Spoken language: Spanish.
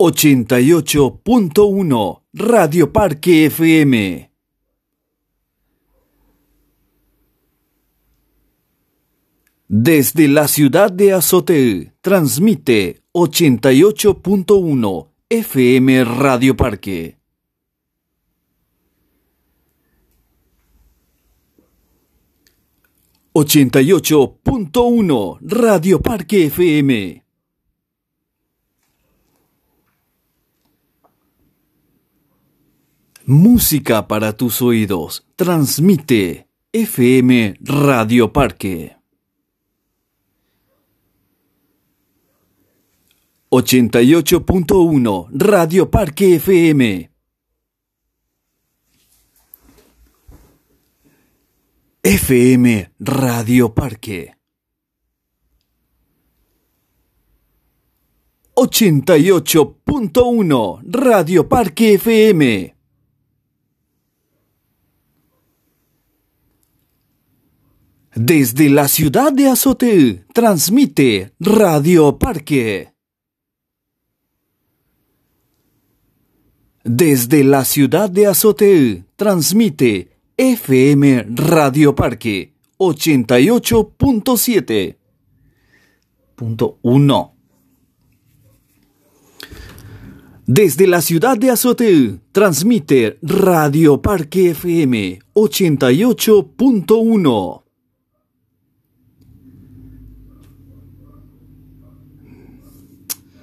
88.1 Radio Parque FM. Desde la ciudad de Azote, transmite 88.1 FM Radio Parque. Ochenta y ocho punto uno Radio Parque FM. Música para tus oídos. Transmite FM Radio Parque. 88.1 Radio Parque FM. FM Radio Parque. 88.1 Radio Parque FM. Desde la ciudad de Azote, transmite Radio Parque. Desde la ciudad de Azote, transmite FM Radio Parque 88.7. Punto 1. Desde la ciudad de Azote, transmite Radio Parque FM 88.1.